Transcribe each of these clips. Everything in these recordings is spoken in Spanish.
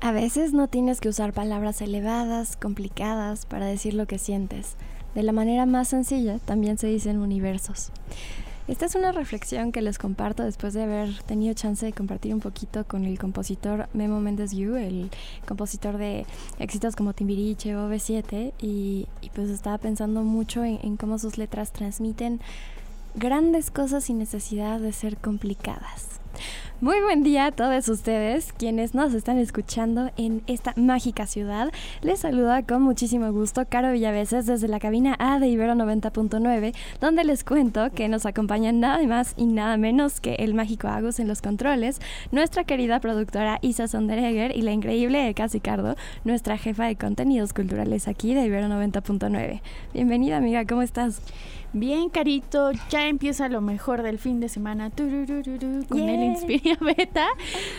A veces no tienes que usar palabras elevadas, complicadas, para decir lo que sientes. De la manera más sencilla también se dicen universos. Esta es una reflexión que les comparto después de haber tenido chance de compartir un poquito con el compositor Memo Méndez Yu, el compositor de éxitos como Timbiriche o B7, y, pues estaba pensando mucho en cómo sus letras transmiten grandes cosas sin necesidad de ser complicadas. Muy buen día a todos ustedes quienes nos están escuchando en esta mágica ciudad. Les saluda con muchísimo gusto Caro Villaveses desde la cabina A de Ibero 90.9, donde les cuento que nos acompañan nada más y nada menos que el mágico Agus en los controles, nuestra querida productora Isa Sonderegger y la increíble Eka Sicardo, nuestra jefa de contenidos culturales aquí de Ibero 90.9. Bienvenida amiga, ¿cómo estás? Bien, Carito, ya empieza lo mejor del fin de semana con el Inspiria Beta.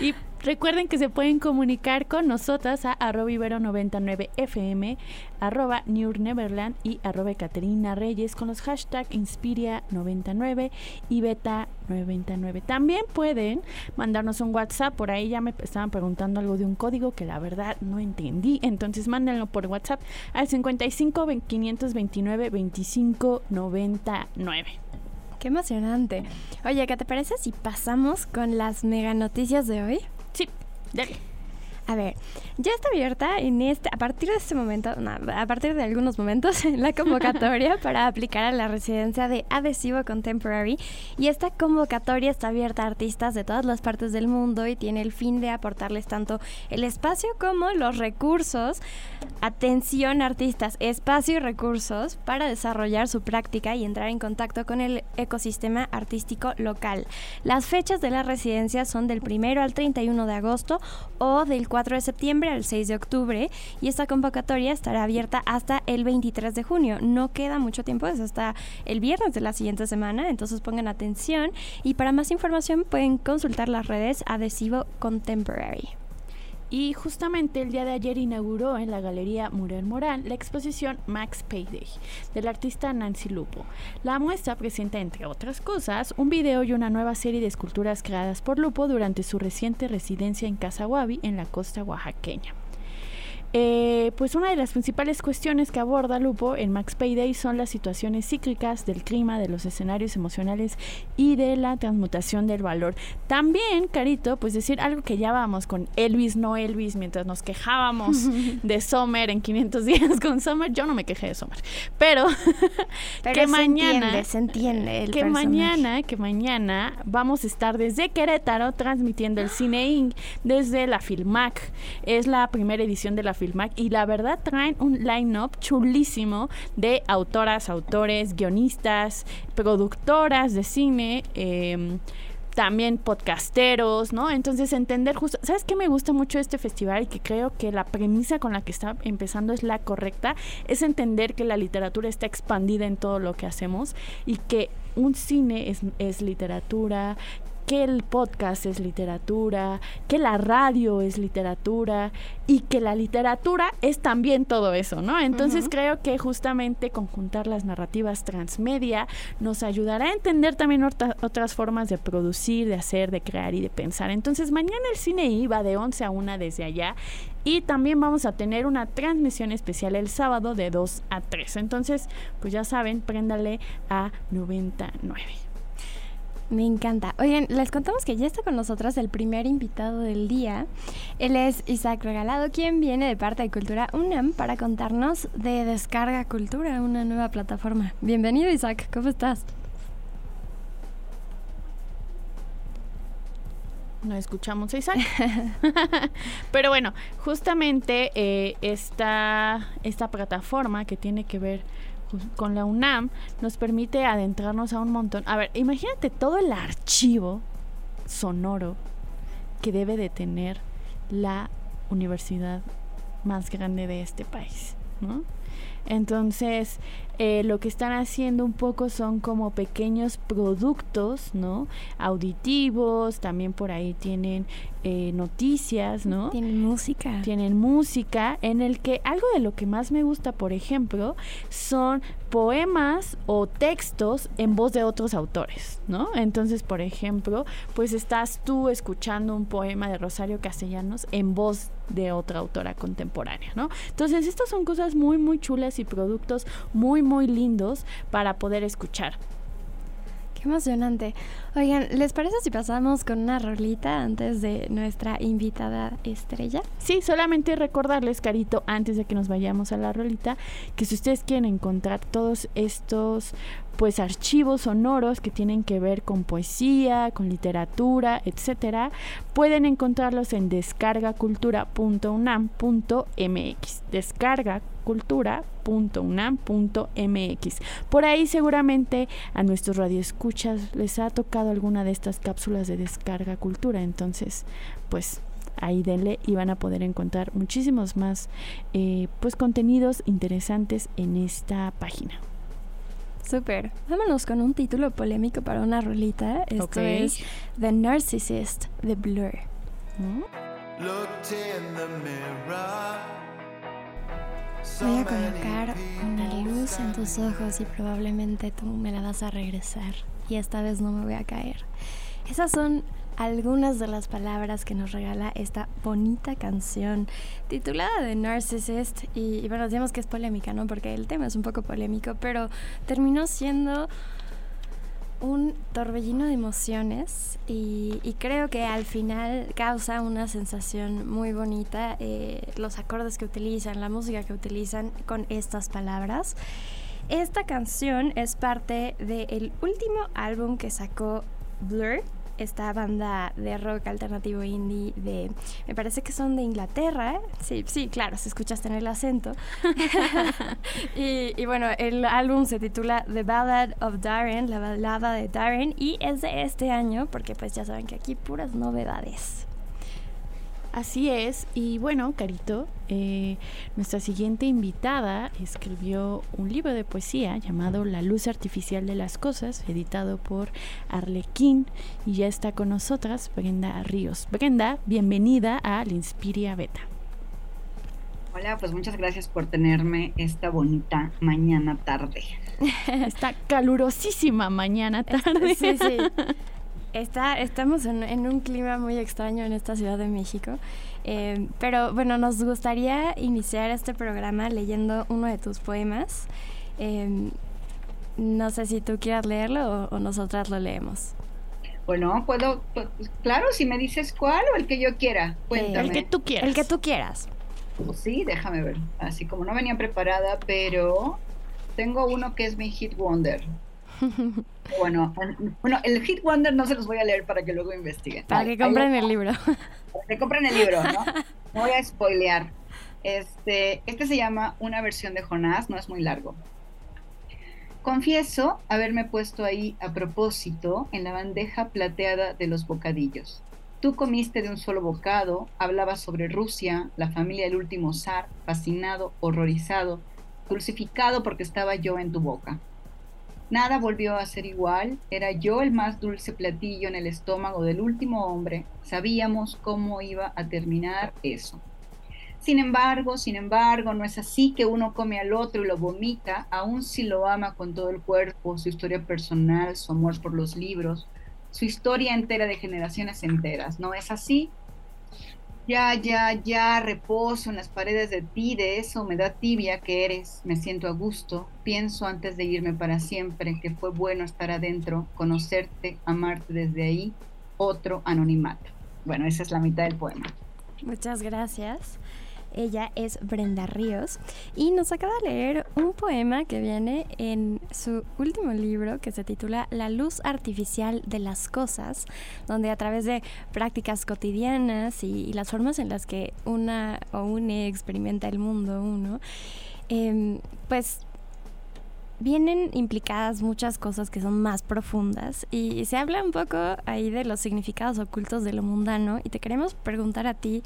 Y recuerden que se pueden comunicar con nosotras a arroba ibero99fm, arroba Neverland y arroba Caterina Reyes con los hashtag Inspiria99 y Beta99. También pueden mandarnos un WhatsApp, por ahí ya me estaban preguntando algo de un código que la verdad no entendí, entonces mándenlo por WhatsApp al 55 529 25 99. Qué emocionante. Oye, ¿qué te parece si pasamos con las mega noticias de hoy? Sí, dale. A ver, ya está abierta en este, a partir de este momento, no, a partir de algunos momentos, la convocatoria para aplicar a la residencia de Adhesivo Contemporary. Y esta convocatoria está abierta a artistas de todas las partes del mundo y tiene el fin de aportarles tanto el espacio como los recursos. Atención artistas, espacio y recursos para desarrollar su práctica y entrar en contacto con el ecosistema artístico local. Las fechas de la residencia son del 1 al 31 de agosto o del 4 de septiembre al 6 de octubre y esta convocatoria estará abierta hasta el 23 de junio. No queda mucho tiempo, es hasta el viernes de la siguiente semana, entonces pongan atención y para más información pueden consultar las redes Adhesivo Contemporary. Y justamente el día de ayer inauguró en la Galería Murel Morán la exposición Max Payday del artista Nancy Lupo. La muestra presenta, entre otras cosas, un video y una nueva serie de esculturas creadas por Lupo durante su reciente residencia en Casaguabi, en la costa oaxaqueña. Eh, pues una de las principales cuestiones que aborda Lupo en Max Payday son las situaciones cíclicas del clima, de los escenarios emocionales y de la transmutación del valor. También, Carito, pues decir algo que ya vamos con Elvis, no Elvis, mientras nos quejábamos de Sommer en 500 días con Sommer, yo no me quejé de Sommer, pero, Pero que se mañana entiende, se entiende el que personaje. mañana, que mañana vamos a estar desde Querétaro transmitiendo el Cine Inc. desde la Filmac. Es la primera edición de la Filmac y la verdad traen un line-up chulísimo de autoras, autores, guionistas, productoras de cine. em, también podcasteros, ¿no? Entonces entender justo, ¿sabes qué me gusta mucho este festival y que creo que la premisa con la que está empezando es la correcta? Es entender que la literatura está expandida en todo lo que hacemos y que un cine es, es literatura, que el podcast es literatura, que la radio es literatura y que la literatura es también todo eso, ¿no? Entonces creo que justamente conjuntar las narrativas transmedia nos ayudará a entender también otras formas de producir, de hacer, de crear y de pensar. Entonces mañana el cine iba de 11 a 1 desde allá y también vamos a tener una transmisión especial el sábado de 2 a 3. Entonces, pues ya saben, préndale a 99. Me encanta. Oigan, les contamos que ya está con nosotras el primer invitado del día. Él es Isaac Regalado, quien viene de parte de Cultura UNAM para contarnos de Descarga Cultura, una nueva plataforma. Bienvenido Isaac, ¿cómo estás? No escuchamos a Isaac. Pero bueno, justamente eh, esta, esta plataforma que tiene que ver con la UNAM nos permite adentrarnos a un montón. A ver, imagínate todo el archivo sonoro que debe de tener la universidad más grande de este país, ¿no? Entonces, eh, lo que están haciendo un poco son como pequeños productos, ¿no? Auditivos, también por ahí tienen eh, noticias, ¿no? Tienen música. Tienen música en el que algo de lo que más me gusta, por ejemplo, son poemas o textos en voz de otros autores, ¿no? Entonces, por ejemplo, pues estás tú escuchando un poema de Rosario Castellanos en voz de otra autora contemporánea, ¿no? Entonces, estas son cosas muy, muy chulas y productos muy, muy lindos para poder escuchar. Qué emocionante. Oigan, ¿les parece si pasamos con una rolita antes de nuestra invitada estrella? Sí, solamente recordarles, Carito, antes de que nos vayamos a la rolita, que si ustedes quieren encontrar todos estos pues archivos sonoros que tienen que ver con poesía, con literatura, etcétera, pueden encontrarlos en descargacultura.unam.mx. Descargacultura.unam.mx. Por ahí seguramente a nuestros radioescuchas les ha tocado alguna de estas cápsulas de descarga cultura, entonces pues ahí denle y van a poder encontrar muchísimos más eh, pues contenidos interesantes en esta página. Súper. Vámonos con un título polémico para una rolita. Esto es The Narcissist The Blur. Voy a colocar una luz en tus ojos y probablemente tú me la vas a regresar. Y esta vez no me voy a caer. Esas son algunas de las palabras que nos regala esta bonita canción titulada The Narcissist. Y, bueno, decíamos que es polémica, ¿no? Porque el tema es un poco polémico, pero terminó siendo un torbellino de emociones y, creo que al final causa una sensación muy bonita eh, los acordes que utilizan, la música que utilizan con estas palabras. Esta canción es parte del último álbum que sacó Blur, esta banda de rock alternativo indie de, me parece que son de Inglaterra, sí, sí, claro, se escuchaste en el acento. y, bueno, el álbum se titula The Ballad of Darren, la balada de Darren, y es de este año, porque pues ya saben que aquí puras novedades. Así es, y bueno, Carito, eh, nuestra siguiente invitada escribió un libro de poesía llamado La luz artificial de las cosas, editado por Arlequín, y ya está con nosotras Brenda Ríos. Brenda, bienvenida a La Inspiria Beta. Hola, pues muchas gracias por tenerme esta bonita mañana tarde. esta calurosísima mañana tarde. Sí, sí. Está, estamos en, un clima muy extraño en esta Ciudad de México, eh, pero bueno, nos gustaría iniciar este programa leyendo uno de tus poemas. Eh, no sé si tú quieras leerlo o, nosotras lo leemos. Bueno, puedo, pues, claro, si me dices cuál o el que yo quiera, cuéntame. el que tú quieras. El que tú quieras. Pues sí, déjame ver. Así como no venía preparada, pero tengo uno que es mi hit wonder. Bueno, bueno, el Hit Wonder no se los voy a leer para que luego investiguen. Para que compren el libro. Para que compren el libro, ¿no? No voy a spoilear. Este, este se llama Una versión de Jonás, no es muy largo. Confieso haberme puesto ahí a propósito en la bandeja plateada de los bocadillos. Tú comiste de un solo bocado, hablabas sobre Rusia, la familia del último zar, fascinado, horrorizado, dulcificado porque estaba yo en tu boca. Nada volvió a ser igual, era yo el más dulce platillo en el estómago del último hombre, sabíamos cómo iba a terminar eso. Sin embargo, sin embargo, no es así que uno come al otro y lo vomita, aun si lo ama con todo el cuerpo, su historia personal, su amor por los libros, su historia entera de generaciones enteras. ¿No es así? Ya, ya, ya, reposo en las paredes de ti, de esa humedad tibia que eres, me siento a gusto, pienso antes de irme para siempre que fue bueno estar adentro, conocerte, amarte desde ahí, otro anonimato. Bueno, esa es la mitad del poema. Muchas gracias. Ella es Brenda Ríos y nos acaba de leer un poema que viene en su último libro que se titula La luz artificial de las cosas, donde a través de prácticas cotidianas y, las formas en las que una o une experimenta el mundo uno, em, pues vienen implicadas muchas cosas que son más profundas y se habla un poco ahí de los significados ocultos de lo mundano y te queremos preguntar a ti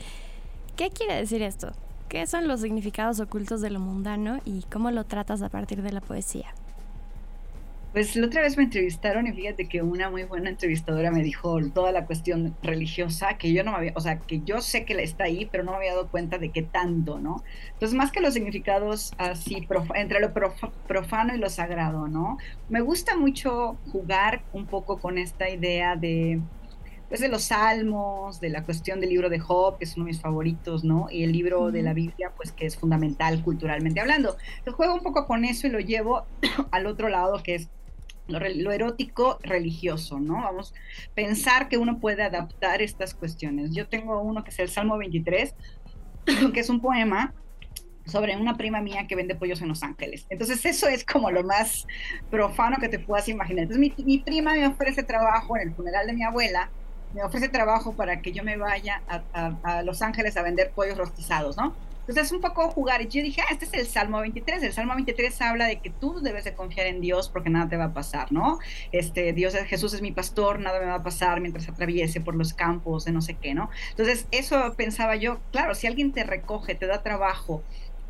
¿Qué quiere decir esto? ¿Qué son los significados ocultos de lo mundano y cómo lo tratas a partir de la poesía? Pues la otra vez me entrevistaron y fíjate que una muy buena entrevistadora me dijo toda la cuestión religiosa que yo no me había, o sea, que yo sé que está ahí, pero no me había dado cuenta de qué tanto, ¿no? Entonces, más que los significados así, entre lo profano y lo sagrado, ¿no? Me gusta mucho jugar un poco con esta idea de, pues, de los salmos, de la cuestión del libro de Job, que es uno de mis favoritos, ¿no? Y el libro de la Biblia, pues que es fundamental culturalmente hablando. Entonces juego un poco con eso y lo llevo al otro lado, que es lo, erótico religioso, ¿no? Vamos, pensar que uno puede adaptar estas cuestiones. Yo tengo uno que es el Salmo 23, que es un poema sobre una prima mía que vende pollos en Los Ángeles. Entonces eso es como lo más profano que te puedas imaginar. Entonces mi, prima me ofrece trabajo en el funeral de mi abuela, me ofrece trabajo para que yo me vaya a, a Los Ángeles a vender pollos rostizados, ¿no? Entonces es un poco jugar. Y yo dije, ah, este es el Salmo 23. El Salmo 23 habla de que tú debes de confiar en Dios porque nada te va a pasar, ¿no? Este, Dios, Jesús es mi pastor, nada me va a pasar mientras atraviese por los campos de no sé qué, ¿no? Entonces eso pensaba yo, claro, si alguien te recoge, te da trabajo,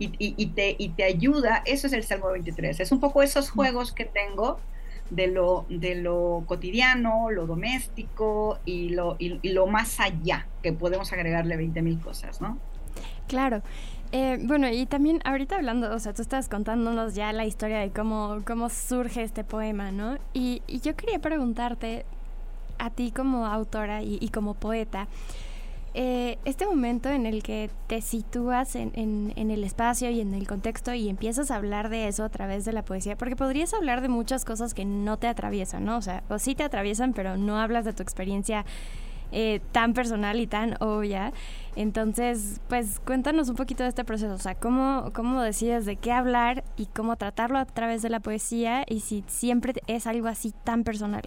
y, y, te, y te ayuda, eso es el Salmo 23. Es un poco esos juegos que tengo de lo, de lo cotidiano, lo doméstico y lo, y, lo más allá, que podemos agregarle 20 mil cosas, ¿no? Claro. Eh, bueno, y también ahorita hablando, o sea, tú estás contándonos ya la historia de cómo, cómo surge este poema, ¿no? Y, yo quería preguntarte a ti como autora y, como poeta, eh, este momento en el que te sitúas en, el espacio y en el contexto y empiezas a hablar de eso a través de la poesía, porque podrías hablar de muchas cosas que no te atraviesan, ¿no? O sea, o sí te atraviesan, pero no hablas de tu experiencia eh, tan personal y tan obvia. Entonces, pues cuéntanos un poquito de este proceso, o sea, ¿cómo, cómo decides de qué hablar y cómo tratarlo a través de la poesía y si siempre es algo así tan personal.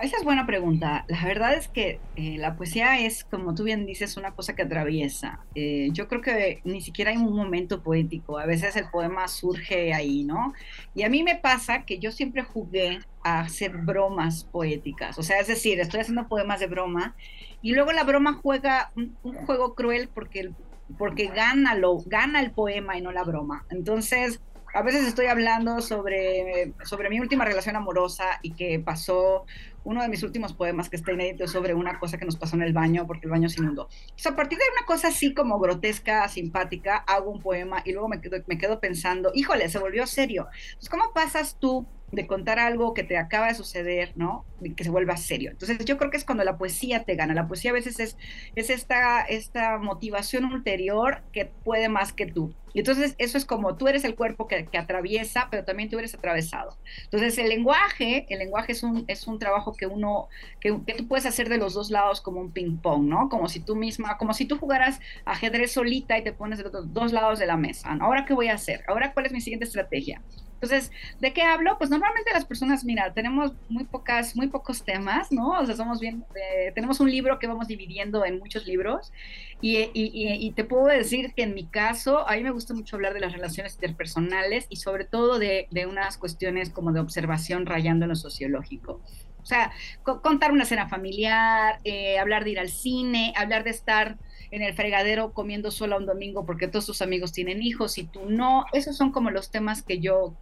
Esa es buena pregunta. La verdad es que eh, la poesía es, como tú bien dices, una cosa que atraviesa. Eh, yo creo que ni siquiera hay un momento poético. A veces el poema surge ahí, ¿no? Y a mí me pasa que yo siempre jugué a hacer bromas poéticas. O sea, es decir, estoy haciendo poemas de broma y luego la broma juega un, juego cruel porque, porque gana, lo, gana el poema y no la broma. Entonces a veces estoy hablando sobre, sobre mi última relación amorosa y que pasó uno de mis últimos poemas que está inédito sobre una cosa que nos pasó en el baño porque el baño se inundó. A partir de una cosa así como grotesca, simpática, hago un poema y luego me quedo, me quedo pensando, híjole, se volvió serio. ¿cómo pasas tú de contar algo que te acaba de suceder, ¿no? Que se vuelva serio. Entonces yo creo que es cuando la poesía te gana. La poesía a veces es, es esta, esta motivación ulterior que puede más que tú. Y entonces eso es como tú eres el cuerpo que, que, atraviesa, pero también tú eres atravesado. Entonces el lenguaje, el lenguaje es un, es un trabajo que uno, que, que tú puedes hacer de los dos lados como un ping pong, ¿no? Como si tú misma, como si tú jugaras ajedrez solita y te pones de los dos lados de la mesa. ¿no? Ahora qué voy a hacer? Ahora cuál es mi siguiente estrategia? Entonces, ¿de qué hablo? Pues normalmente las personas, mira, tenemos muy pocas, muy pocos temas, ¿no? O sea, somos bien, eh, tenemos un libro que vamos dividiendo en muchos libros y, y, y, te puedo decir que en mi caso, a mí me gusta mucho hablar de las relaciones interpersonales y sobre todo de, de unas cuestiones como de observación rayando en lo sociológico. O sea, contar una cena familiar, eh, hablar de ir al cine, hablar de estar en el fregadero comiendo solo un domingo porque todos tus amigos tienen hijos y tú no. Esos son como los temas que yo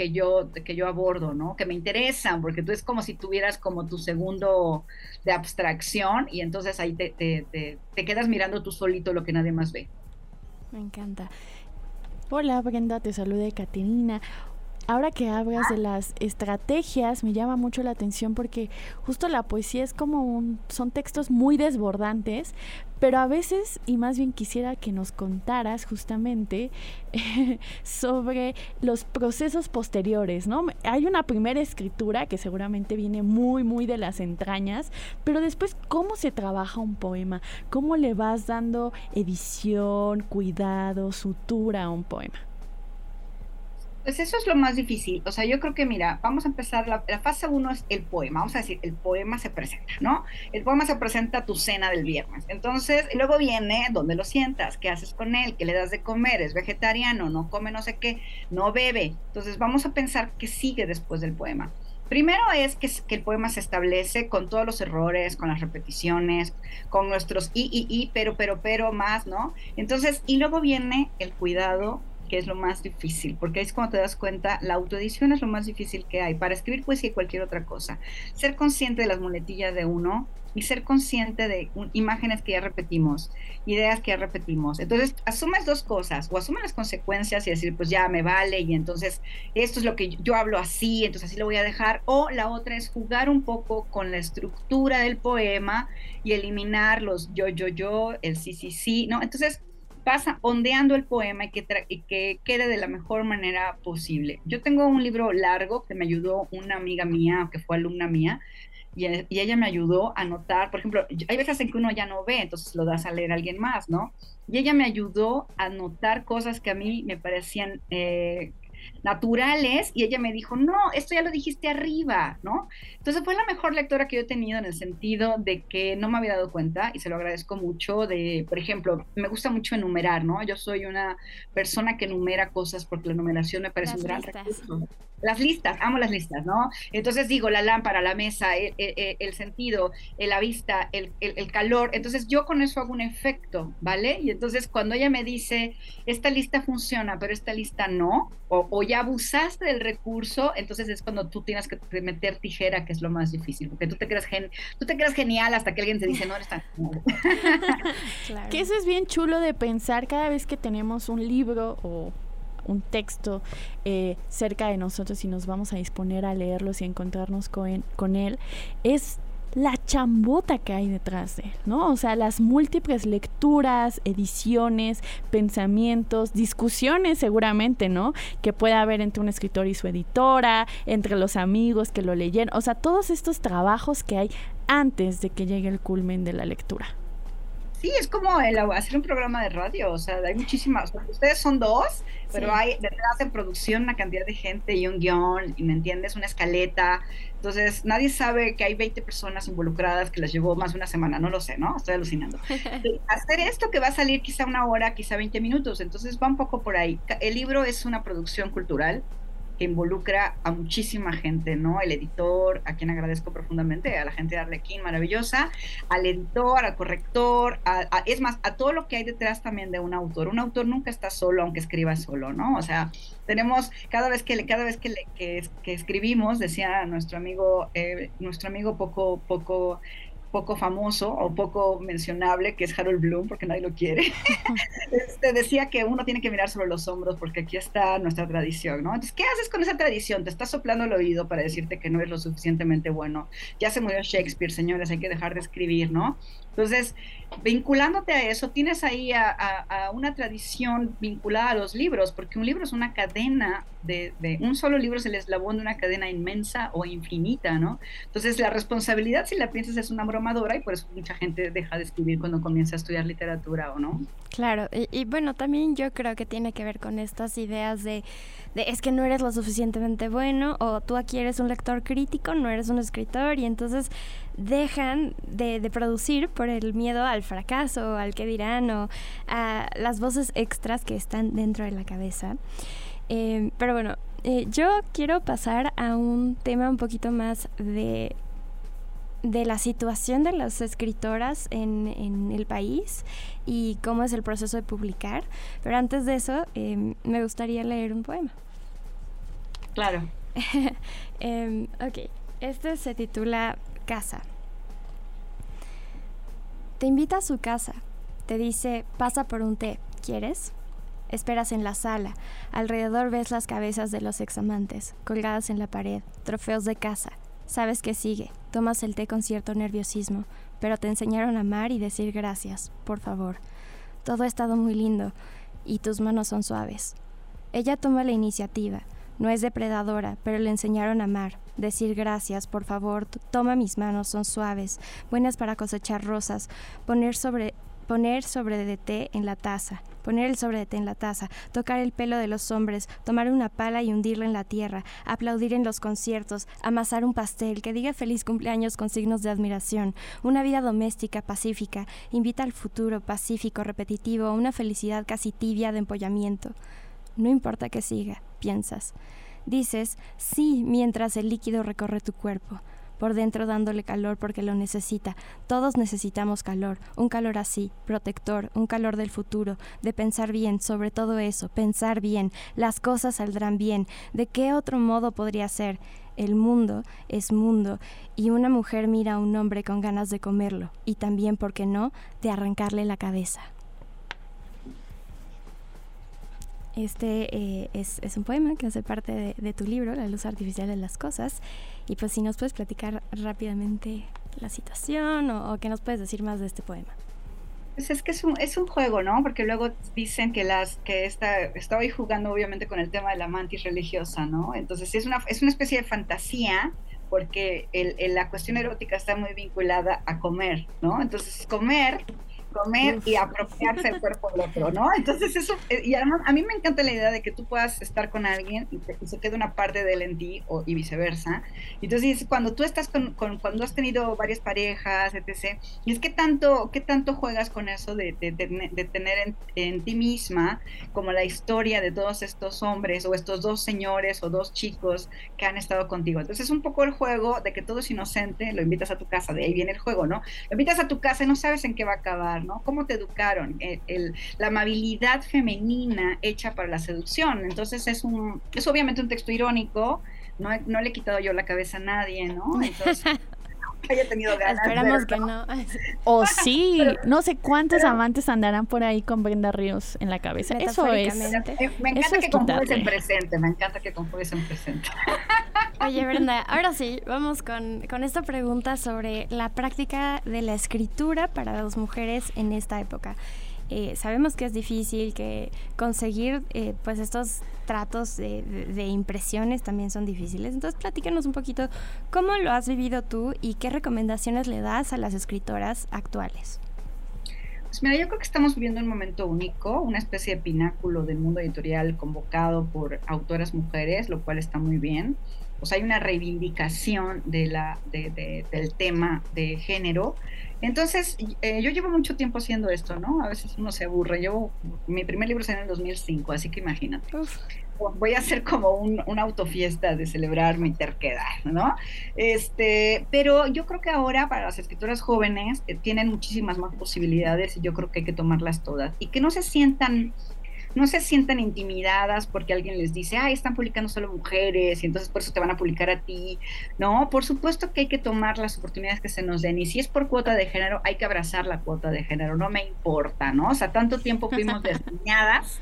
que yo, que yo abordo, ¿no? Que me interesan, porque tú es como si tuvieras como tu segundo de abstracción y entonces ahí te, te, te, quedas mirando tú solito lo que nadie más ve. Me encanta. Hola Brenda, te saluda Caterina. Ahora que hablas de las estrategias, me llama mucho la atención porque justo la poesía es como un, son textos muy desbordantes, pero a veces, y más bien quisiera que nos contaras justamente sobre los procesos posteriores, ¿no? Hay una primera escritura que seguramente viene muy, muy de las entrañas, pero después, ¿cómo se trabaja un poema? ¿Cómo le vas dando edición, cuidado, sutura a un poema? Pues eso es lo más difícil. O sea, yo creo que, mira, vamos a empezar, la, fase uno es el poema. Vamos a decir, el poema se presenta, ¿no? El poema se presenta a tu cena del viernes. Entonces, luego viene dónde lo sientas, qué haces con él, qué le das de comer, es vegetariano, no come no sé qué, no bebe. Entonces, vamos a pensar qué sigue después del poema. Primero es que, que, el poema se establece con todos los errores, con las repeticiones, con nuestros y, y, y, pero, pero, pero más, ¿no? Entonces, y luego viene el cuidado que es lo más difícil, porque es cuando te das cuenta, la autoedición es lo más difícil que hay para escribir poesía y cualquier otra cosa. Ser consciente de las muletillas de uno y ser consciente de imágenes que ya repetimos, ideas que ya repetimos. Entonces, asumes dos cosas, o asumes las consecuencias y decir, pues ya me vale, y entonces esto es lo que yo hablo así, entonces así lo voy a dejar, o la otra es jugar un poco con la estructura del poema y eliminar los yo, yo, yo, el sí, sí, sí, ¿no? Entonces, pasa ondeando el poema y que, que quede de la mejor manera posible. Yo tengo un libro largo que me ayudó una amiga mía, que fue alumna mía, y, ella me ayudó a notar, por ejemplo, hay veces en que uno ya no ve, entonces lo das a leer a alguien más, ¿no? Y ella me ayudó a notar cosas que a mí me parecían eh, naturales y ella me dijo, no, esto ya lo dijiste arriba, ¿no? Entonces fue la mejor lectora que yo he tenido en el sentido de que no me había dado cuenta y se lo agradezco mucho de, por ejemplo, me gusta mucho enumerar, ¿no? Yo soy una persona que enumera cosas porque la numeración me parece un gran recurso. Las listas, amo las listas, ¿no? Entonces digo, la lámpara, la mesa, el, sentido, la vista, el, calor. Entonces yo con eso hago un efecto, ¿vale? Y entonces cuando ella me dice, esta lista funciona, pero esta lista no, o, o ya abusaste del recurso, entonces es cuando tú tienes que meter tijera, que es lo más difícil, porque tú te creas, gen tú te creas genial hasta que alguien te dice, no eres tan Que eso es bien chulo de pensar cada vez que tenemos un libro o un texto eh, cerca de nosotros y nos vamos a disponer a leerlos y encontrarnos con, con él, es la chambota que hay detrás de él, ¿no? O sea, las múltiples lecturas, ediciones, pensamientos, discusiones seguramente, ¿no? Que puede haber entre un escritor y su editora, entre los amigos que lo leyeron, o sea, todos estos trabajos que hay antes de que llegue el culmen de la lectura. Sí, es como el, hacer un programa de radio, o sea, hay muchísimas, ustedes son dos, pero hay detrás de producción una cantidad de gente y un guion, y me entiendes, una escaleta, entonces nadie sabe que hay 20 personas involucradas que les llevó más de una semana, no lo sé, ¿no? Estoy alucinando. hacer esto que va a salir quizá una hora, quizá 20 minutos, entonces va un poco por ahí. El libro es una producción cultural, que involucra a muchísima gente, ¿no? El editor, a quien agradezco profundamente, a la gente de Arlequín, maravillosa, al editor, al corrector, es más, a todo lo que hay detrás también de un autor. Un autor nunca está solo, aunque escriba solo, ¿no? O sea, tenemos, cada vez que, cada vez que, que, escribimos, decía nuestro amigo, eh, nuestro amigo poco, poco poco famoso o poco mencionable, que es Harold Bloom, porque nadie lo quiere, este, decía que uno tiene que mirar sobre los hombros porque aquí está nuestra tradición, ¿no? Entonces, ¿qué haces con esa tradición? Te estás soplando el oído para decirte que no es lo suficientemente bueno. Ya se murió Shakespeare, señores, hay que dejar de escribir, ¿no? Entonces, vinculándote a eso, tienes ahí a, una tradición vinculada a los libros, porque un libro es una cadena de, un solo libro es el eslabón de una cadena inmensa o infinita, ¿no? Entonces, la responsabilidad, si la piensas, es una abrumadora y por eso mucha gente deja de escribir cuando comienza a estudiar literatura, ¿o no? Claro, y, bueno, también yo creo que tiene que ver con estas ideas de, de, es que no eres lo suficientemente bueno o tú aquí eres un lector crítico, no eres un escritor y entonces dejan de, producir por el miedo al fracaso, al que dirán o a las voces extras que están dentro de la cabeza. Eh, pero bueno, eh, yo quiero pasar a un tema un poquito más de de la situación de las escritoras en, en, el país y cómo es el proceso de publicar. Pero antes de eso, em, me gustaría leer un poema. Claro. Em, ok, este se titula Casa. Te invita a su casa. Te dice, pasa por un té. ¿Quieres? Esperas en la sala. Alrededor ves las cabezas de los examantes, colgadas en la pared, trofeos de casa. Sabes que sigue. Tomas el té con cierto nerviosismo, pero te enseñaron a amar y decir gracias, por favor. Todo ha estado muy lindo, y tus manos son suaves. Ella toma la iniciativa. No es depredadora, pero le enseñaron a amar. Decir gracias, por favor, toma mis manos, son suaves, buenas para cosechar rosas. Poner sobre poner sobre de té en la taza, poner el sobre de té en la taza, tocar el pelo de los hombres, tomar una pala y hundirla en la tierra, aplaudir en los conciertos, amasar un pastel que diga feliz cumpleaños con signos de admiración, una vida doméstica pacífica, invita al futuro pacífico repetitivo, una felicidad casi tibia de empollamiento. No importa que siga, piensas. Dices sí mientras el líquido recorre tu cuerpo por dentro dándole calor porque lo necesita. Todos necesitamos calor, un calor así, protector, un calor del futuro, de pensar bien, sobre todo eso, pensar bien, las cosas saldrán bien. ¿De qué otro modo podría ser? El mundo es mundo y una mujer mira a un hombre con ganas de comerlo y también, ¿por qué no?, de arrancarle la cabeza. Este eh, es, un poema que hace parte de, tu libro, La luz artificial de las cosas. Y pues si nos puedes platicar rápidamente la situación o, qué nos puedes decir más de este poema. Pues es que es un, es un juego, ¿no? Porque luego dicen que las que está, estoy jugando obviamente con el tema de la mantis religiosa, ¿no? Entonces es una, es una especie de fantasía porque la cuestión erótica está muy vinculada a comer, ¿no? Entonces comer comer y apropiarse el cuerpo del otro, ¿no? Entonces eso, eh, y además a mí me encanta la idea de que tú puedas estar con alguien y, se quede una parte de él en ti o, y viceversa. Entonces cuando tú estás con, cuando has tenido varias parejas, etc., y es que tanto, qué tanto juegas con eso de, de, de, tener en, en, ti misma como la historia de todos estos hombres o estos dos señores o dos chicos que han estado contigo. Entonces es un poco el juego de que todo es inocente, lo invitas a tu casa, de ahí viene el juego, ¿no? Lo invitas a tu casa y no sabes en qué va a acabar ¿no? ¿Cómo te educaron? El, la amabilidad femenina hecha para la seducción. Entonces es un, es obviamente un texto irónico, no, no le he quitado yo la cabeza a nadie, ¿no? Entonces, haya tenido ganas. Esperamos que no. O sí, no sé cuántos amantes andarán por ahí con Brenda Ríos en la cabeza. Eso es. Me encanta que conjugues en presente, me encanta que conjugues en presente. Oye, Brenda, ahora sí, vamos con, con esta pregunta sobre la práctica de la escritura para las mujeres en esta época. Eh, sabemos que es difícil, que conseguir eh, pues estos tratos de, impresiones también son difíciles. Entonces, platícanos un poquito cómo lo has vivido tú y qué recomendaciones le das a las escritoras actuales. Pues mira, yo creo que estamos viviendo un momento único, una especie de pináculo del mundo editorial convocado por autoras mujeres, lo cual está muy bien. Sea, hay una reivindicación de la, del tema de género entonces, eh, yo llevo mucho tiempo haciendo esto, ¿no? A veces uno se aburre. Yo, mi primer libro salió en el 2005, así que imagínate. Voy a hacer como un, una autofiesta de celebrar mi terquedad, ¿no? Este, pero yo creo que ahora para las escritoras jóvenes eh, tienen muchísimas más posibilidades y yo creo que hay que tomarlas todas y que no se sientan no se sientan intimidadas porque alguien les dice, ah, están publicando solo mujeres y entonces por eso te van a publicar a ti. No, por supuesto que hay que tomar las oportunidades que se nos den y si es por cuota de género, hay que abrazar la cuota de género, no me importa, ¿no? O sea, tanto tiempo fuimos desdeñadas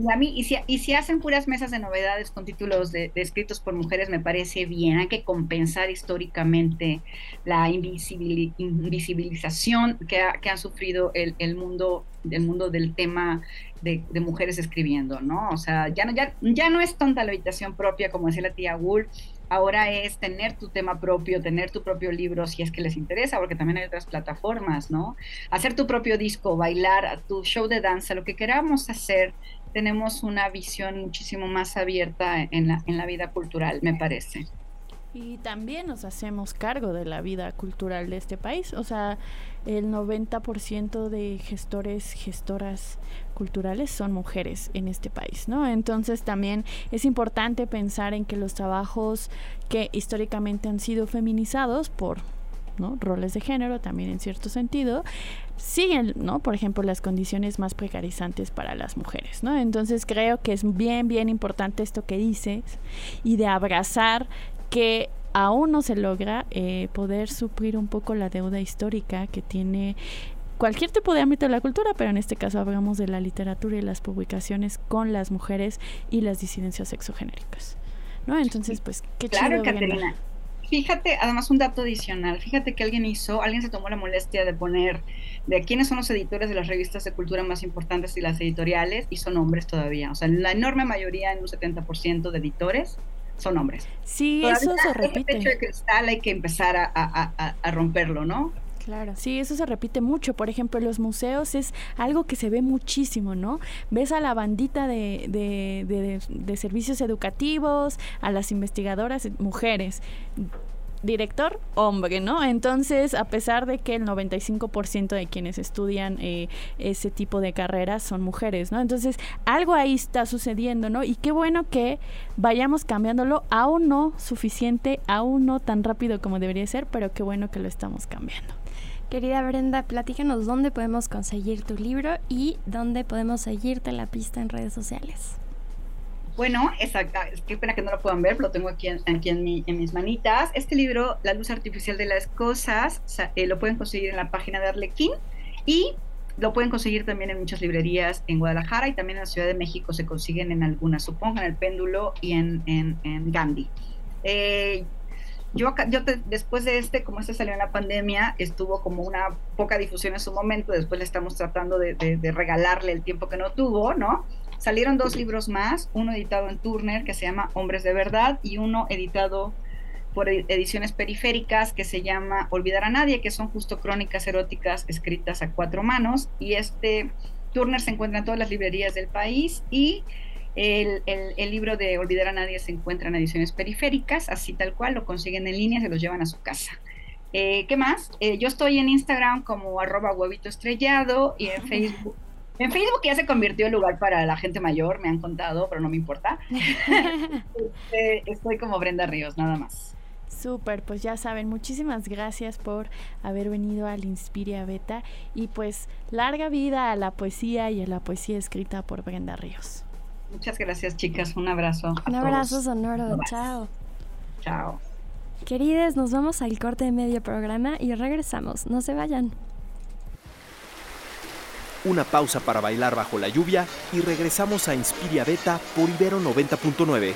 y a mí, y si, y si hacen puras mesas de novedades con títulos de, escritos por mujeres, me parece bien, hay que compensar históricamente la invisibilización que ha, que sufrido el, el mundo, el mundo del tema de, mujeres escribiendo, ¿no? O sea, ya no, ya, ya no es tonta la habitación propia, como decía la tía Wool, ahora es tener tu tema propio, tener tu propio libro si es que les interesa, porque también hay otras plataformas, ¿no? Hacer tu propio disco, bailar, tu show de danza, lo que queramos hacer, tenemos una visión muchísimo más abierta en la, en la vida cultural, me parece. Y también nos hacemos cargo de la vida cultural de este país. O sea, el 90% de gestores, gestoras culturales son mujeres en este país, ¿no? Entonces también es importante pensar en que los trabajos que históricamente han sido feminizados por roles de género también en cierto sentido siguen, ¿no? Por ejemplo, las condiciones más precarizantes para las mujeres, ¿no? Entonces creo que es bien, bien importante esto que dices y de abrazar que aún no se logra eh, poder suplir un poco la deuda histórica que tiene cualquier tipo de ámbito de la cultura, pero en este caso hablamos de la literatura y las publicaciones con las mujeres y las disidencias sexogenéricas. ¿No? Entonces, pues, qué claro, Caterina. Fíjate, además un dato adicional, fíjate que alguien hizo, alguien se tomó la molestia de poner de quiénes son los editores de las revistas de cultura más importantes y las editoriales, y son hombres todavía. O sea, la enorme mayoría, en un 70% de editores, son hombres. Sí, eso se repite. El de cristal hay que empezar a, romperlo, ¿no? Claro. Sí, eso se repite mucho. Por ejemplo, en los museos es algo que se ve muchísimo, ¿no? Ves a la bandita de, de, de servicios educativos, a las investigadoras, mujeres director, hombre, ¿no? Entonces, a pesar de que el 95% de quienes estudian eh, ese tipo de carreras son mujeres, ¿no? Entonces, algo ahí está sucediendo, ¿no? Y qué bueno que vayamos cambiándolo, aún no suficiente, aún no tan rápido como debería ser, pero qué bueno que lo estamos cambiando. Querida Brenda, platícanos dónde podemos conseguir tu libro y dónde podemos seguirte la pista en redes sociales. Bueno, exacto. Qué pena que no lo puedan ver, lo tengo aquí, en, aquí en, mis manitas. Este libro, La luz artificial de las cosas, eh, lo pueden conseguir en la página de Arlequín y lo pueden conseguir también en muchas librerías en Guadalajara y también en la Ciudad de México se consiguen en algunas, supongo en el péndulo y en, en, Gandhi. Eh, yo, yo después de este, como este salió en la pandemia, estuvo como una poca difusión en su momento, después le estamos tratando de, de regalarle el tiempo que no tuvo, ¿no? Salieron dos libros más, uno editado en Turner que se llama Hombres de Verdad y uno editado por ediciones periféricas que se llama Olvidar a Nadie, que son justo crónicas eróticas escritas a cuatro manos. Y este Turner se encuentra en todas las librerías del país y el, libro de Olvidar a Nadie se encuentra en ediciones periféricas, así tal cual, lo consiguen en línea, se los llevan a su casa. Eh, ¿Qué más? Eh, yo estoy en Instagram como arroba huevito estrellado y en Facebook en Facebook ya se convirtió en lugar para la gente mayor, me han contado, pero no me importa. Este, estoy como Brenda Ríos, nada más. Súper, pues ya saben, muchísimas gracias por haber venido al Inspiria Beta y pues larga vida a la poesía y a la poesía escrita por Brenda Ríos. Muchas gracias chicas, un abrazo. Un abrazo sonoro, chao. Chao. Queridas, nos vamos al corte de medio programa y regresamos, no se vayan una pausa para bailar bajo la lluvia y regresamos a Inspiria Beta por Ibero 90.9.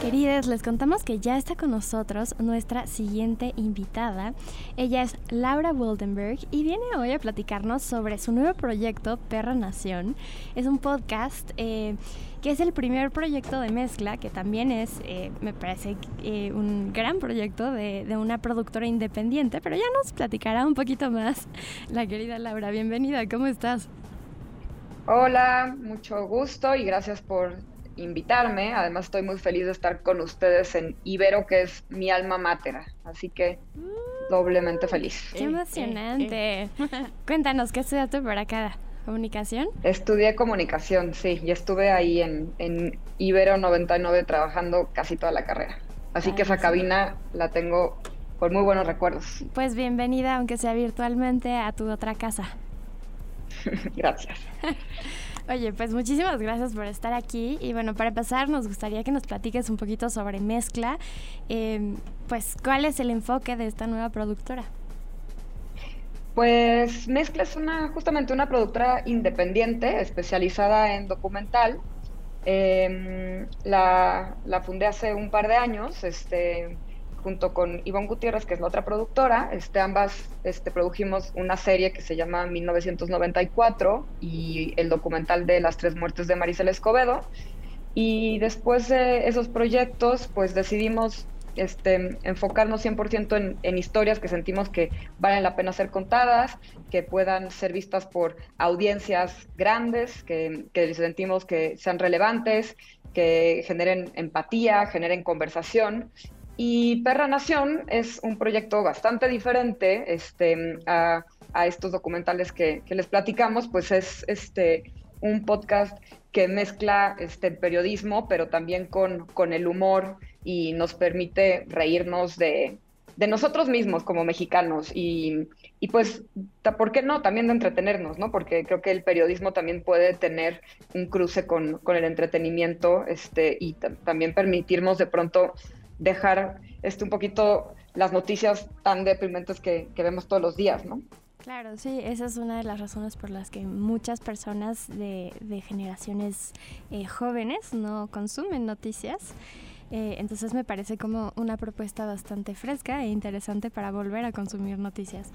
Queridas, les contamos que ya está con nosotros nuestra siguiente invitada. Ella es Laura Wildenberg y viene hoy a platicarnos sobre su nuevo proyecto Perra Nación. Es un podcast eh, que es el primer proyecto de mezcla, que también es, eh, me parece, eh, un gran proyecto de, de, una productora independiente, pero ya nos platicará un poquito más la querida Laura. Bienvenida, ¿cómo estás? Hola, mucho gusto y gracias por invitarme. Además estoy muy feliz de estar con ustedes en Ibero, que es mi alma mater. Así que doblemente feliz. ¡Qué emocionante! Cuéntanos, ¿qué estudiaste por acá? ¿Comunicación? Estudié comunicación, sí, y estuve ahí en, en Ibero 99 trabajando casi toda la carrera. Así que esa cabina la tengo con muy buenos recuerdos. Pues bienvenida, aunque sea virtualmente, a tu otra casa. Gracias. Oye, pues muchísimas gracias por estar aquí. Y bueno, para empezar, nos gustaría que nos platiques un poquito sobre Mezcla. Em, pues, ¿cuál es el enfoque de esta nueva productora? Pues Mezcla es una, justamente una productora independiente especializada en documental. Em, la, la, fundé hace un par de años, este, junto con Ivonne Gutiérrez, que es la otra productora. Este, ambas este, produjimos una serie que se llama 1994 y el documental de las tres muertes de Maricel Escobedo. Y después de esos proyectos, pues decidimos este, enfocarnos 100% en, en, historias que sentimos que valen la pena ser contadas, que puedan ser vistas por audiencias grandes, que, que sentimos que sean relevantes, que generen empatía, generen conversación. Y Perra Nación es un proyecto bastante diferente este, a, estos documentales que, les platicamos, pues es este, un podcast que mezcla este, periodismo, pero también con, el humor y nos permite reírnos de, nosotros mismos como mexicanos y, pues, ¿por qué no? También de entretenernos, ¿no? Porque creo que el periodismo también puede tener un cruce con, con el entretenimiento este, y también permitirnos de pronto dejar este, un poquito las noticias tan deprimentes que, que vemos todos los días, ¿no? Claro, sí, esa es una de las razones por las que muchas personas de, de generaciones eh, jóvenes no consumen noticias. Eh, entonces me parece como una propuesta bastante fresca e interesante para volver a consumir noticias.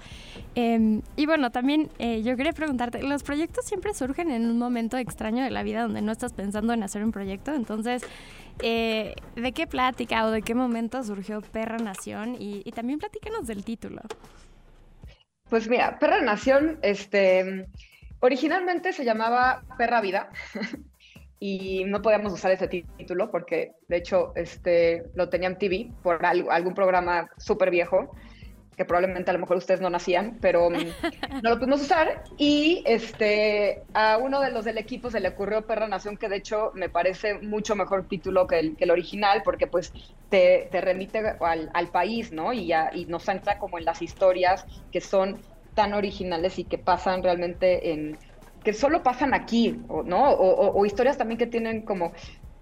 Eh, y bueno, también eh, yo quería preguntarte, los proyectos siempre surgen en un momento extraño de la vida donde no estás pensando en hacer un proyecto, entonces, eh, ¿de qué plática o de qué momento surgió Perra Nación? Y, y también platícanos del título. Pues mira, Perra Nación, este, originalmente se llamaba Perra Vida. y no podíamos usar ese título porque de hecho este, lo tenía en TV por algún programa súper viejo que probablemente a lo mejor ustedes no nacían, pero mm, no lo pudimos usar. Y este, a uno de los del equipo se le ocurrió Perra Nación, que de hecho me parece mucho mejor título que el, que el original, porque pues te, te remite al, al, país, ¿no? Y, ya, y nos entra como en las historias que son tan originales y que pasan realmente en que solo pasan aquí, ¿no? O, o historias también que tienen como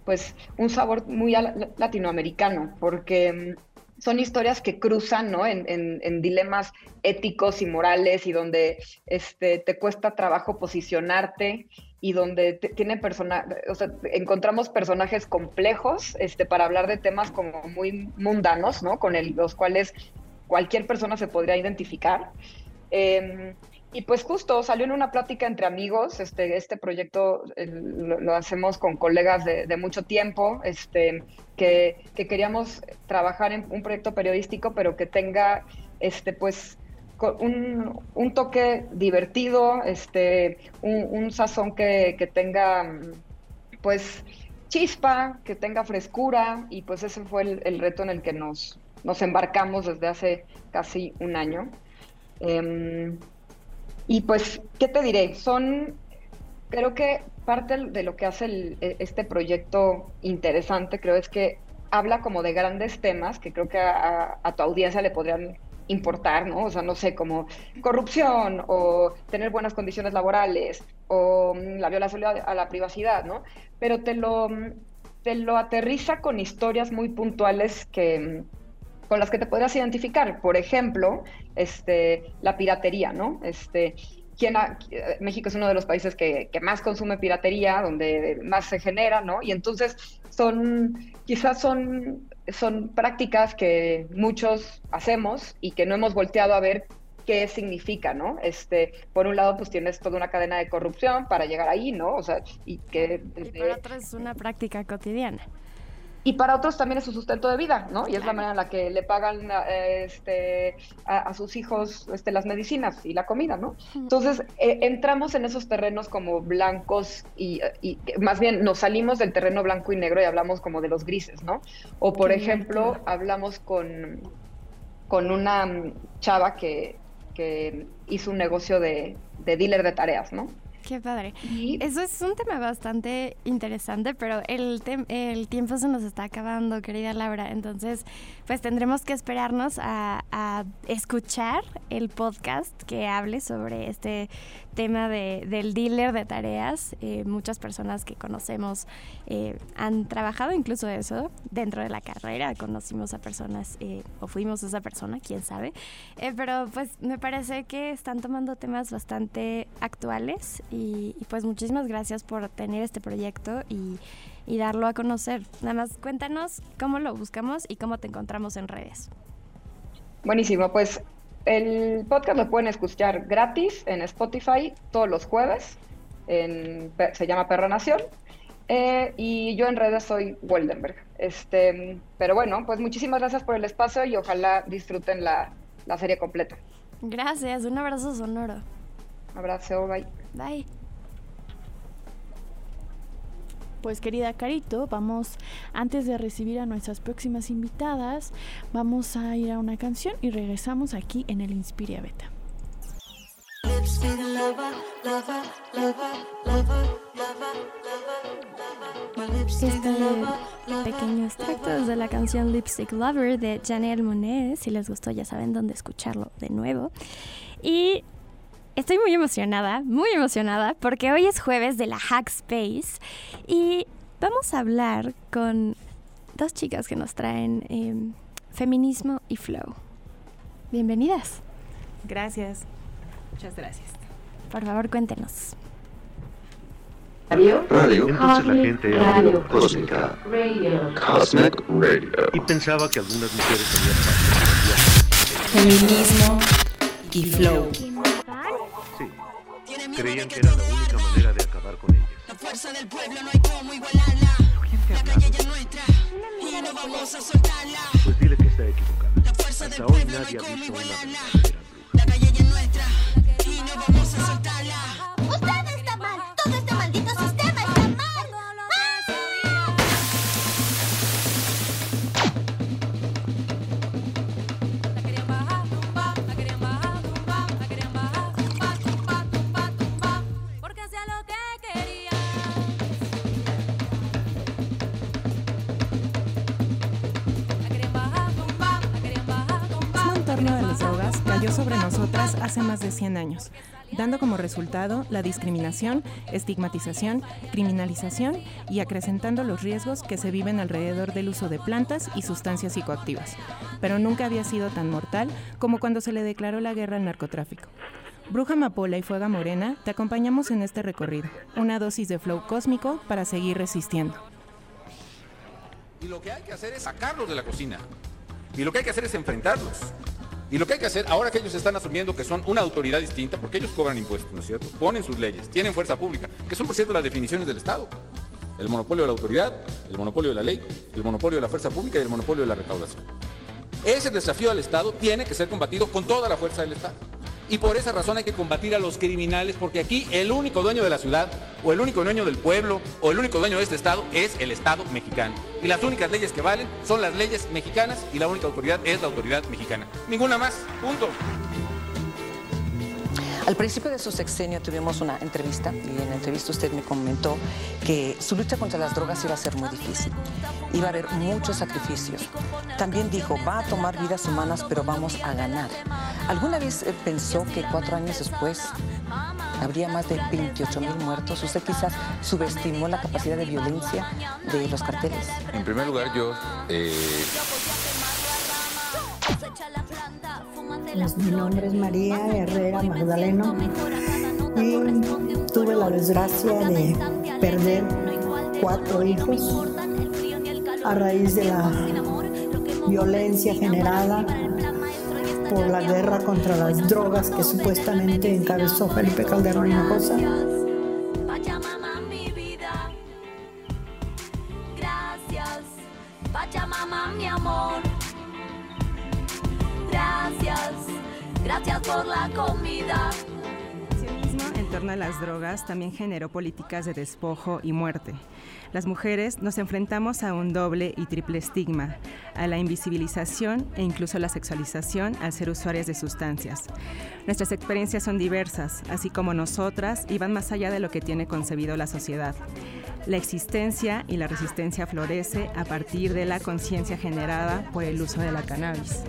pues un sabor muy latinoamericano, porque mm, son historias que cruzan ¿no? en, dilemas éticos y morales y donde este, te cuesta trabajo posicionarte y donde o sea, encontramos personajes complejos este, para hablar de temas como muy mundanos, ¿no? con los cuales cualquier persona se podría identificar. Em, y pues justo salió en una plática entre amigos, este, este proyecto lo, hacemos con colegas de, mucho tiempo, este, que, queríamos trabajar en un proyecto periodístico, pero que tenga este, pues, un, un toque divertido, este, un, sazón que, que, tenga pues chispa, que tenga frescura, y pues ese fue el, reto en el que nos, nos embarcamos desde hace casi un año. Em, y pues, ¿qué te diré? Son, creo que parte de lo que hace e, este proyecto interesante, creo, es que habla como de grandes temas que creo que a, tu audiencia le podrían importar, ¿no? O sea, no sé, como corrupción o tener buenas condiciones laborales o mm, la violación a la privacidad, ¿no? Pero te lo, te lo aterriza con historias muy puntuales que, con las que te podrás identificar. Por ejemplo, este, la piratería, ¿no? Este, México es uno de los países que, más consume piratería, donde más se genera, ¿no? Y entonces son, quizás son, son prácticas que muchos hacemos y que no hemos volteado a ver qué significa, ¿no? Este, por un lado, pues tienes toda una cadena de corrupción para llegar ahí, ¿no? O sea, y que... Y para otros es una práctica cotidiana y para otros también es su sustento de vida, ¿no? Y es la manera en la que le pagan este, a, sus hijos este, las medicinas y la comida, ¿no? Entonces, eh, entramos en esos terrenos como blancos y, más bien nos salimos del terreno blanco y negro y hablamos como de los grises, ¿no? O, por ejemplo, hablamos con, con una chava que, que hizo un negocio de, de dealer de tareas, ¿no? Qué padre. Eso es un tema bastante interesante, pero el, el tiempo se nos está acabando, querida Laura. Entonces, pues tendremos que esperarnos a, a escuchar el podcast que hable sobre este tema de, del dealer de tareas. Eh, muchas personas que conocemos eh, han trabajado incluso eso dentro de la carrera. Conocimos a personas eh, o fuimos esa persona, quién sabe. pero pues me parece que están tomando temas bastante actuales y, pues muchísimas gracias por tener este proyecto y, y darlo a conocer. Nada más cuéntanos cómo lo buscamos y cómo te encontramos en redes. Buenísimo, pues el podcast lo pueden escuchar gratis en Spotify todos los jueves. se llama Perra Nación. Eh, y yo en redes soy Weldenberg. Este, pero bueno, pues muchísimas gracias por el espacio y ojalá disfruten la, la serie completa. Gracias, un abrazo sonoro. abrazo, bye. Bye. Pues querida Carito, vamos, antes de recibir a nuestras próximas invitadas, vamos a ir a una canción y regresamos aquí en el Inspiria Beta. Este pequeño extracto de la canción Lipstick Lover de Janelle Monet. Si les gustó, ya saben dónde escucharlo de nuevo. Y Estoy muy emocionada, muy emocionada, porque hoy es jueves de la Hack Space y vamos a hablar con dos chicas que nos traen em, feminismo y flow. Bienvenidas. Gracias. Muchas gracias. Por favor, cuéntenos. Radio. Radio. Entonces la gente radio. cósmica. Radio. Cosmic Radio. Y pensaba que algunas mujeres tenían Feminismo y flow. Creían que era la única manera de acabar con ellas. La fuerza del pueblo no hay como igualarla. La calle ya es nuestra y no vamos a soltarla. Pues dile que está equivocada. La fuerza del pueblo no hay como igualarla. La calle ya es nuestra y no vamos a soltarla. Hace más de 100 años, dando como resultado la discriminación, estigmatización, criminalización y acrecentando los riesgos que se viven alrededor del uso de plantas y sustancias psicoactivas. Pero nunca había sido tan mortal como cuando se le declaró la guerra al narcotráfico. Bruja Amapola y Fuega Morena, te acompañamos en este recorrido, una dosis de flow cósmico para seguir resistiendo. Y lo que hay que hacer es sacarlos de la cocina. Y lo que hay que hacer es enfrentarlos. Y lo que hay que hacer, ahora que ellos están asumiendo que son una autoridad distinta, porque ellos cobran impuestos, ¿no es cierto? Ponen sus leyes, tienen fuerza pública, que son, por cierto, las definiciones del Estado. El monopolio de la autoridad, el monopolio de la ley, el monopolio de la fuerza pública y el monopolio de la recaudación. Ese desafío al Estado tiene que ser combatido con toda la fuerza del Estado. Y por esa razón hay que combatir a los criminales, porque aquí el único dueño de la ciudad, o el único dueño del pueblo, o el único dueño de este Estado es el Estado mexicano. Y las únicas leyes que valen son las leyes mexicanas y la única autoridad es la autoridad mexicana. Ninguna más. Punto. Al principio de su sexenio tuvimos una entrevista y en la entrevista usted me comentó que su lucha contra las drogas iba a ser muy difícil. Iba a haber muchos sacrificios. También dijo, va a tomar vidas humanas, pero vamos a ganar. ¿Alguna vez eh, pensó que cuatro años después habría más de 28 mil muertos? ¿Usted quizás subestimó la capacidad de violencia de los carteles? En primer lugar, yo eh, Pues, mi nombre es María Herrera Magdaleno. y tuve la desgracia de perder cuatro hijos a raíz de la violencia generada por la guerra contra las drogas que supuestamente encabezó Felipe Calderón Hinojosa. Torno a las drogas también generó políticas de despojo y muerte. Las mujeres nos enfrentamos a un doble y triple estigma, a la invisibilización e incluso la sexualización al ser usuarias de sustancias. Nuestras experiencias son diversas, así como nosotras, y van más allá de lo que tiene concebido la sociedad. La existencia y la resistencia florece a partir de la conciencia generada por el uso de la cannabis.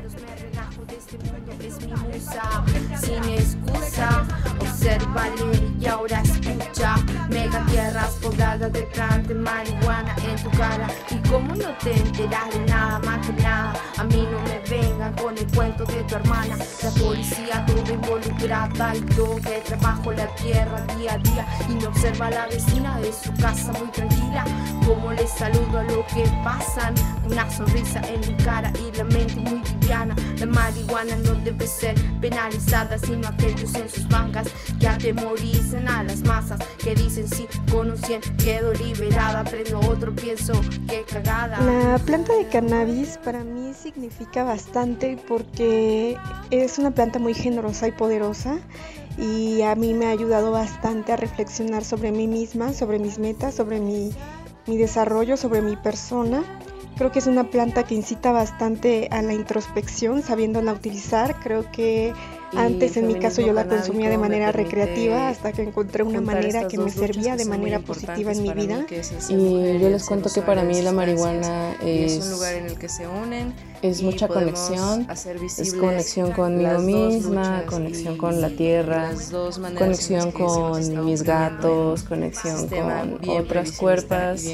Sin excusa. Obsérvale y ahora escucha. Mega tierras pobladas de planta marihuana en tu cara. Y como no te enteras de nada más que nada, a mí no me vengan con el cuento de tu hermana. La policía toda involucrada y yo que trabajo la tierra día a día. Y me observa la vecina de su casa muy tranquila. Como le saludo a lo que pasan. Una sonrisa en mi cara y la mente muy liviana. La marihuana no debe ser penalizada, sino aquellos en sus bancas que atemorizan a las masas, que dicen sí, con un 100 quedo liberada, prendo otro, pienso que La planta de cannabis para mí significa bastante porque es una planta muy generosa y poderosa y a mí me ha ayudado bastante a reflexionar sobre mí misma, sobre mis metas, sobre mi, mi desarrollo, sobre mi persona. Creo que es una planta que incita bastante a la introspección, sabiéndola utilizar. Creo que antes en mi caso yo la consumía de manera recreativa hasta que encontré una manera que me servía de manera positiva en mi vida. Y yo les cuento que para mí la marihuana es es, un lugar en el que se unen es y mucha conexión, hacer es conexión conmigo misma, conexión con la tierra, conexión con mis gatos, conexión con otras cuerpas.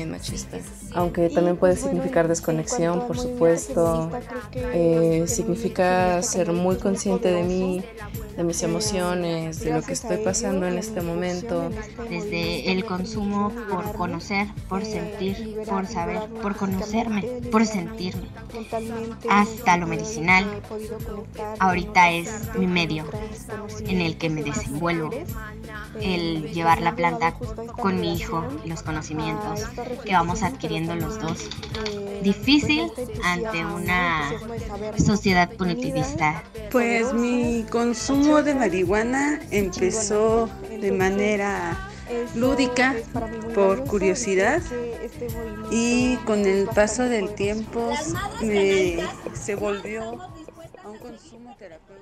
Aunque también puede significar desconexión, por supuesto, eh, significa ser muy consciente de mí, de mis emociones, de lo que estoy pasando en este momento. Desde el consumo por conocer, por sentir, por saber, por conocerme, por sentirme, hasta lo medicinal. Ahorita es mi medio en el que me desenvuelvo. El llevar la planta con mi hijo y los conocimientos que vamos adquiriendo los dos. Difícil ante una sociedad punitivista. Pues mi consumo de marihuana empezó de manera lúdica, por curiosidad, y con el paso del tiempo me- se volvió a un consumo terapéutico.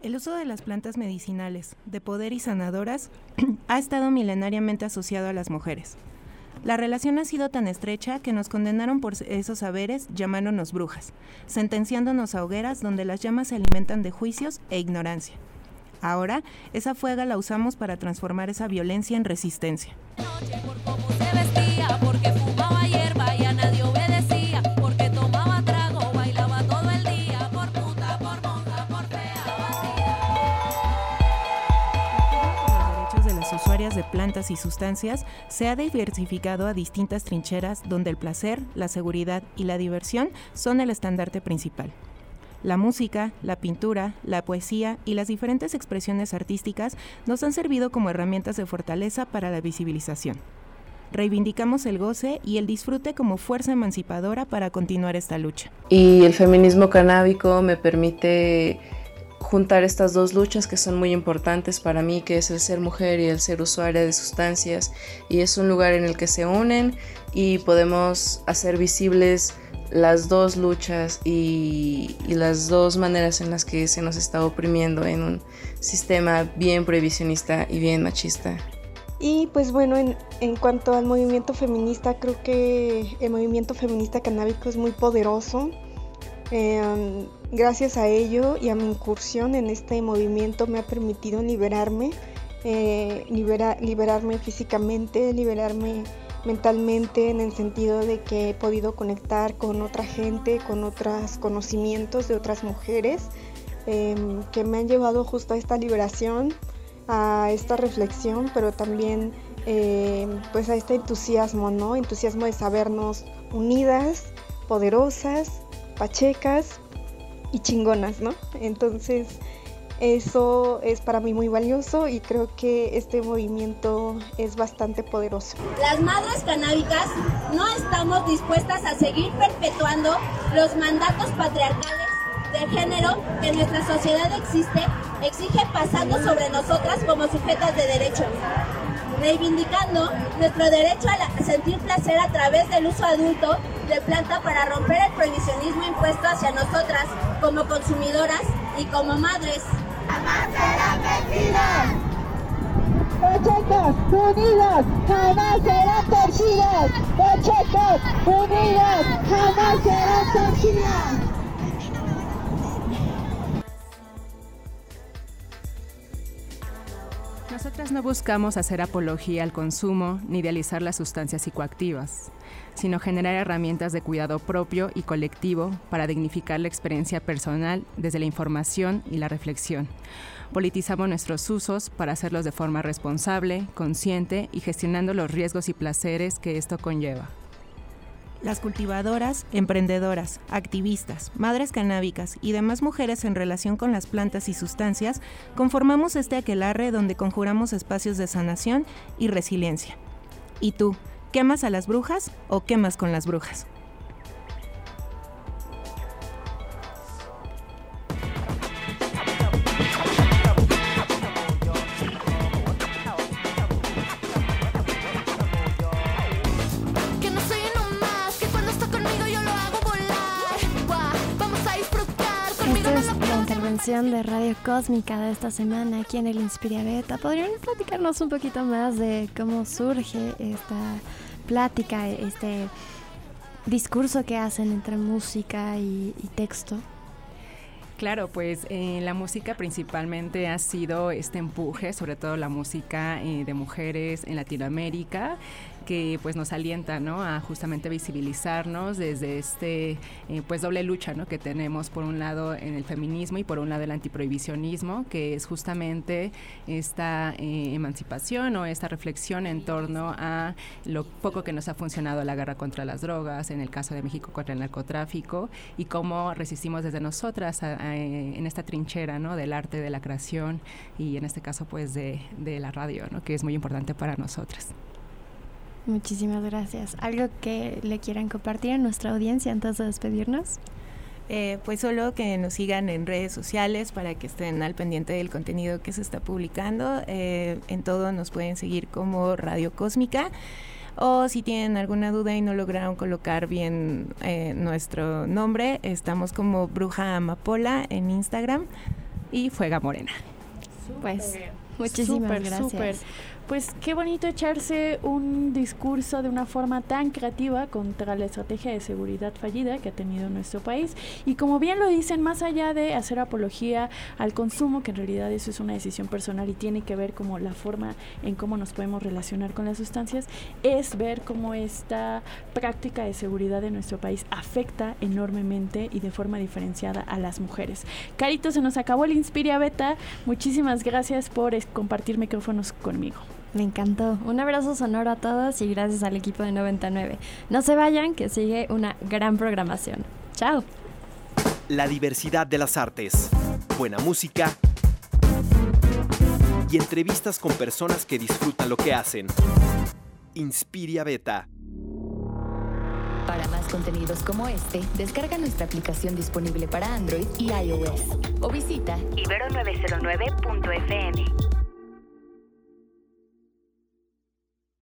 El uso de las plantas medicinales, de poder y sanadoras, ha estado milenariamente asociado a las mujeres. La relación ha sido tan estrecha que nos condenaron por esos saberes llamándonos brujas, sentenciándonos a hogueras donde las llamas se alimentan de juicios e ignorancia. Ahora, esa fuega la usamos para transformar esa violencia en resistencia. Y sustancias, se ha diversificado a distintas trincheras donde el placer, la seguridad y la diversión son el estandarte principal. La música, la pintura, la poesía y las diferentes expresiones artísticas nos han servido como herramientas de fortaleza para la visibilización. Reivindicamos el goce y el disfrute como fuerza emancipadora para continuar esta lucha. Y el feminismo canábico me permite juntar estas dos luchas que son muy importantes para mí, que es el ser mujer y el ser usuaria de sustancias. Y es un lugar en el que se unen y podemos hacer visibles las dos luchas y, las dos maneras en las que se nos está oprimiendo en un sistema bien prohibicionista y bien machista. Y pues bueno, en, en, cuanto al movimiento feminista, creo que el movimiento feminista canábico es muy poderoso. Eh, Gracias a ello y a mi incursión en este movimiento me ha permitido liberarme, eh, liberarme físicamente, liberarme mentalmente en el sentido de que he podido conectar con otra gente, con otros conocimientos de otras mujeres em, que me han llevado justo a esta liberación, a esta reflexión, pero también em, pues a este entusiasmo, ¿no? Entusiasmo de sabernos unidas, poderosas, pachecas, y chingonas, ¿no? Entonces, eso es para mí muy valioso y creo que este movimiento es bastante poderoso. Las madres canábicas no estamos dispuestas a seguir perpetuando los mandatos patriarcales de género que nuestra sociedad existe, exige pasando sobre nosotras como sujetas de derechos reivindicando nuestro derecho a, sentir placer a través del uso adulto de planta para romper el prohibicionismo impuesto hacia nosotras como consumidoras y como madres. ¡Jamás serán vencidas! unidas, jamás serán vencidas. unidas, jamás serán vencidas. Nosotras no buscamos hacer apología al consumo ni idealizar las sustancias psicoactivas, sino generar herramientas de cuidado propio y colectivo para dignificar la experiencia personal desde la información y la reflexión. Politizamos nuestros usos para hacerlos de forma responsable, consciente y gestionando los riesgos y placeres que esto conlleva. Las cultivadoras, emprendedoras, activistas, madres canábicas y demás mujeres en relación con las plantas y sustancias conformamos este aquelarre donde conjuramos espacios de sanación y resiliencia. ¿Y tú, quemas a las brujas o quemas con las brujas? Cósmica de esta semana aquí en el Inspiria Beta. ¿Podrían platicarnos un poquito más de cómo surge esta plática, este discurso que hacen entre música y, texto? Claro, pues eh, la música principalmente ha sido este empuje, sobre todo la música eh, de mujeres en Latinoamérica que pues nos alienta ¿no? a justamente visibilizarnos desde este eh, pues doble lucha ¿no? que tenemos por un lado en el feminismo y por un lado el antiprohibicionismo, que es justamente esta eh, emancipación o esta reflexión en torno a lo poco que nos ha funcionado la guerra contra las drogas, en el caso de México contra el narcotráfico, y cómo resistimos desde nosotras en esta trinchera ¿no? del arte, de la creación y en este caso pues de, de la radio, ¿no? que es muy importante para nosotras. Muchísimas gracias. ¿Algo que le quieran compartir a nuestra audiencia antes de despedirnos? Eh, pues solo que nos sigan en redes sociales para que estén al pendiente del contenido que se está publicando. Eh, en todo nos pueden seguir como Radio Cósmica. O si tienen alguna duda y no lograron colocar bien eh, nuestro nombre, estamos como Bruja Amapola en Instagram y Fuega Morena. Pues muchísimas gracias. Pues qué bonito echarse un discurso de una forma tan creativa contra la estrategia de seguridad fallida que ha tenido nuestro país. Y como bien lo dicen, más allá de hacer apología al consumo, que en realidad eso es una decisión personal y tiene que ver como la forma en cómo nos podemos relacionar con las sustancias, es ver cómo esta práctica de seguridad de nuestro país afecta enormemente y de forma diferenciada a las mujeres. Carito, se nos acabó el Inspiria Beta. Muchísimas gracias por compartir micrófonos conmigo. Me encantó. Un abrazo sonoro a todos y gracias al equipo de 99. No se vayan, que sigue una gran programación. Chao. La diversidad de las artes, buena música y entrevistas con personas que disfrutan lo que hacen. Inspiria Beta. Para más contenidos como este, descarga nuestra aplicación disponible para Android y iOS o visita ibero909.fm.